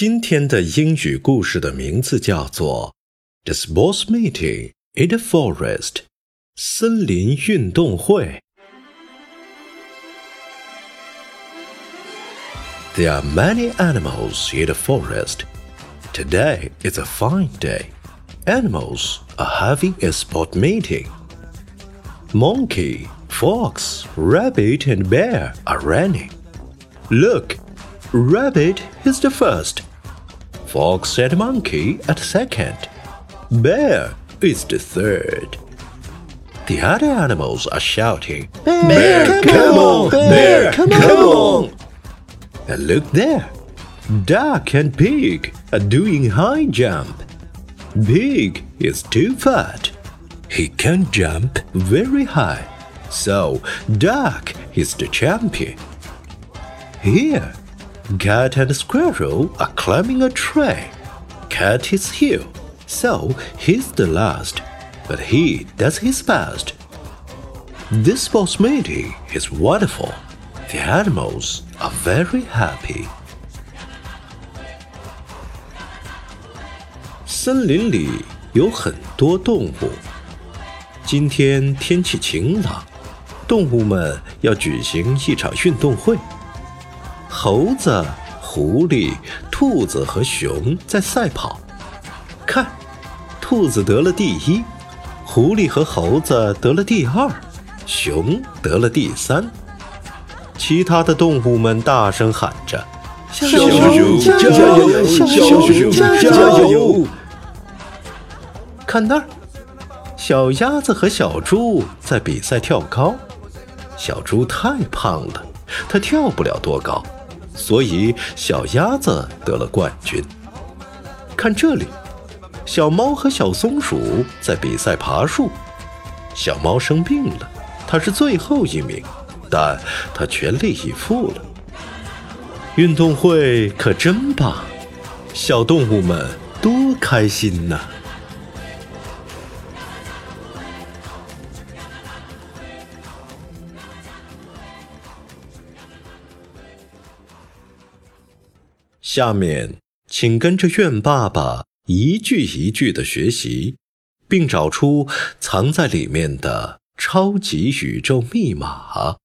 今天的英语故事的名字叫做《The Sports Meeting in the Forest》森林运动会。There are many animals in the forest. Today is a fine day. Animals are having a sport meeting. Monkey, fox, rabbit, and bear are running. Look, rabbit is the first. Fox and Monkey at second. Bear is the third. The other animals are shouting, Bear, bear come, on! Bear, come, come on! on! And look there. Duck and Pig are doing high jump. Pig is too fat. He can't jump very high. So, Duck is the champion. Here, Cat and Squirrel are climbing a tree. Cat is here, so he's the last, but he does his best. This sports meeting is wonderful. The animals are very happy. 森林里有很多动物。今天天气晴朗，动物们要举行一场运动会。 猴子、狐狸、兔子和熊在赛跑。看，兔子得了第一，狐狸和猴子得了第二，熊得了第三。其他的动物们大声喊着：“小熊加油！小熊加油！”看那儿，小鸭子和小猪在比赛跳高。小猪太胖了，它跳不了多高。所以，小鸭子得了冠军。看这里，小猫和小松鼠在比赛爬树。小猫生病了，它是最后一名，但它全力以赴了。运动会可真棒，小动物们多开心呐！下面，请跟着愿爸爸一句一句的学习，并找出藏在里面的超级宇宙密码。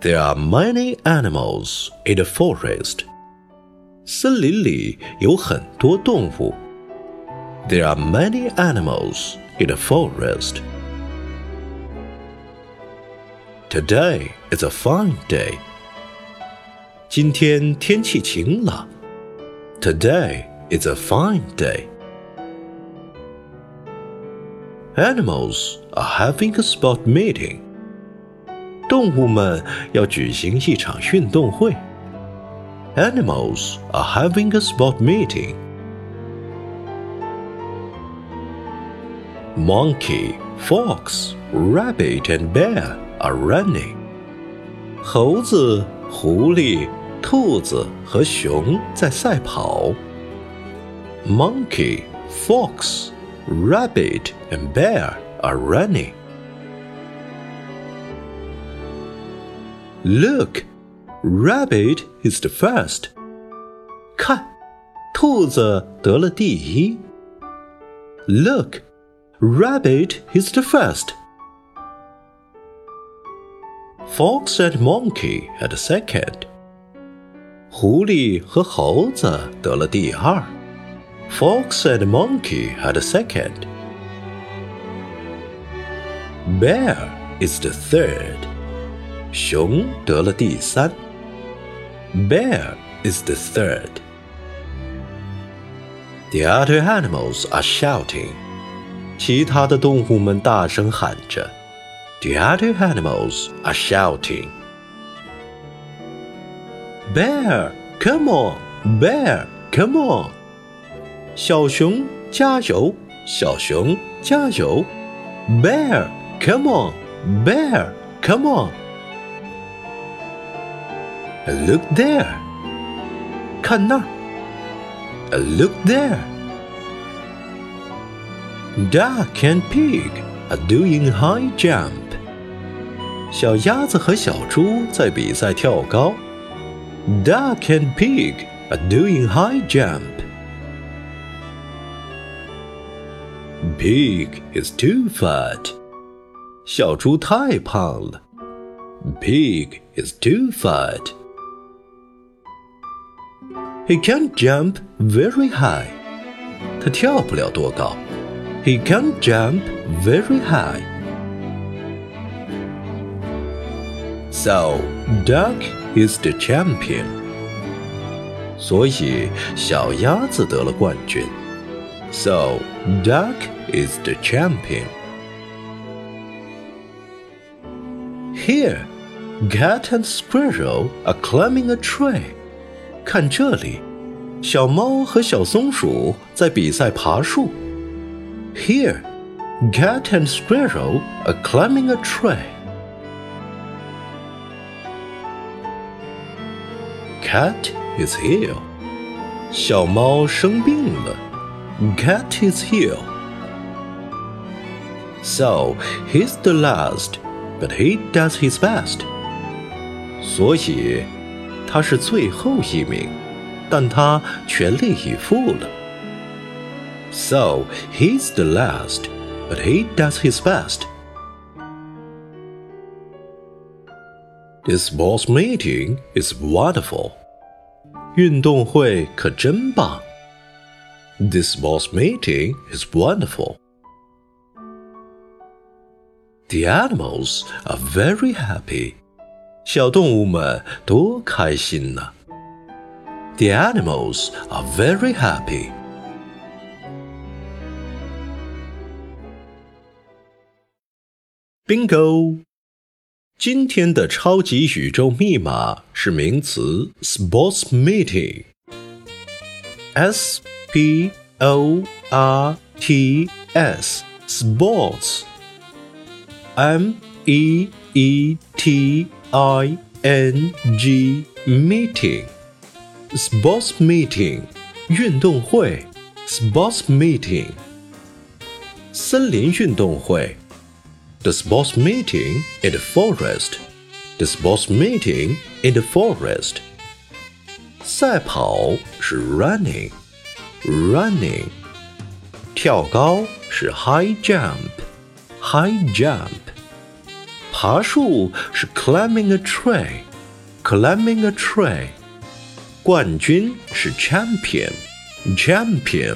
There are many animals in the forest. 森林里有很多动物。There are many animals in the forest. Today is a fine day. 今天天气晴朗。Today is a fine day. Animals are having a sport meeting. 动物们要举行一场运动会。Animals are having a sport meeting. Monkey, fox, rabbit, and bear are running. 猴子、狐狸、兔子和熊在赛跑。Monkey, fox, rabbit, and bear are running. Look, rabbit is the first. 看，兔子得了第一。Look, rabbit is the first. Fox and Monkey had a second. 狐狸和猴子得了第二，Fox and monkey had a second. Bear is the third. 熊得了第三，Bear is the third. The other animals are shouting. 其他的动物们大声喊着。 The other animals are shouting. Bear, come on! Bear, come on! 小熊加油！小熊加油！Bear, come on! Bear, come on! Look there! 看那儿！Look there! Duck and pig are doing high jump. 小鸭子和小猪在比赛跳高。Duck and pig are doing high jump. Pig is too fat. 小猪太胖了。Pig is too fat. He can't jump very high. 他跳不了多高。He can't jump very high. So, duck is the champion. 所以小鸭子得了冠军。So, duck is the champion. Here, cat and squirrel are climbing a tree. 看这里，小猫和小松鼠在比赛爬树。Here, cat and squirrel are climbing a tree. Cat is ill. 小猫生病了。Cat is ill. So he's the last, but he does his best. 所以他是最后一名，但他全力以赴了。So he's the last, but he does his best. This sports meeting is wonderful. 运动会可真棒。This sports meeting is wonderful. The animals are very happy. 小动物们多开心呢。The animals are very happy. Bingo！ 今天的超级宇宙密码是名词 sports meeting。S P O R T S sports M E E T I N G meeting sports meeting 运动会 sports meeting 森林运动会 the sports meeting in the forest. The sports meeting in the forest. 赛跑是 running, running. 跳高是 high jump, high jump. 爬树是 climbing a tree, climbing a tree. 冠军是 champion, champion.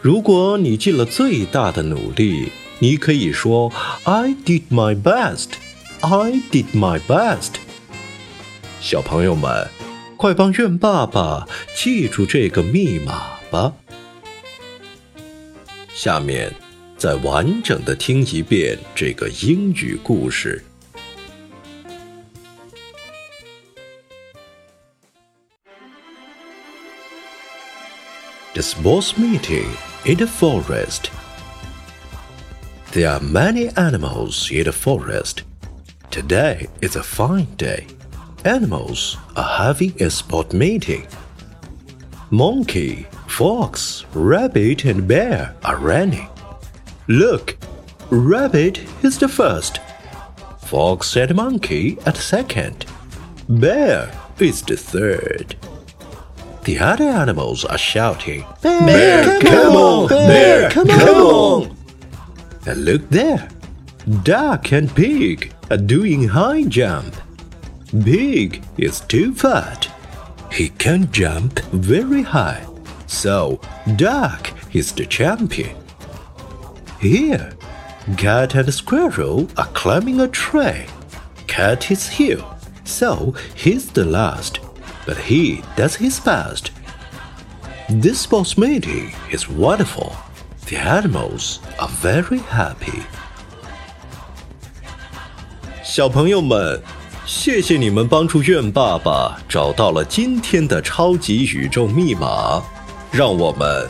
如果你尽了最大的努力。 你可以说 "I did my best, I did my best"。小朋友们，快帮苑爸爸记住这个密码吧。下面再完整的听一遍这个英语故事。This was meeting in the forest. There are many animals in the forest. Today is a fine day. Animals are having a sport meeting. Monkey, fox, rabbit, and bear are running. Look, rabbit is the first. Fox and monkey at second. Bear is the third. The other animals are shouting, Bear, bear come, on! Bear, come, come on! And look there! Duck and pig are doing high jump. Pig is too fat, he can't jump very high. So, Duck is the champion. Here, Cat and Squirrel are climbing a tree. Cat is here, so he's the last, but he does his best. This sports meeting is wonderful. The animals are very happy. 小朋友们，谢谢你们帮助愿爸爸找到了今天的超级宇宙密码，让我们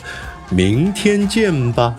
明天见吧。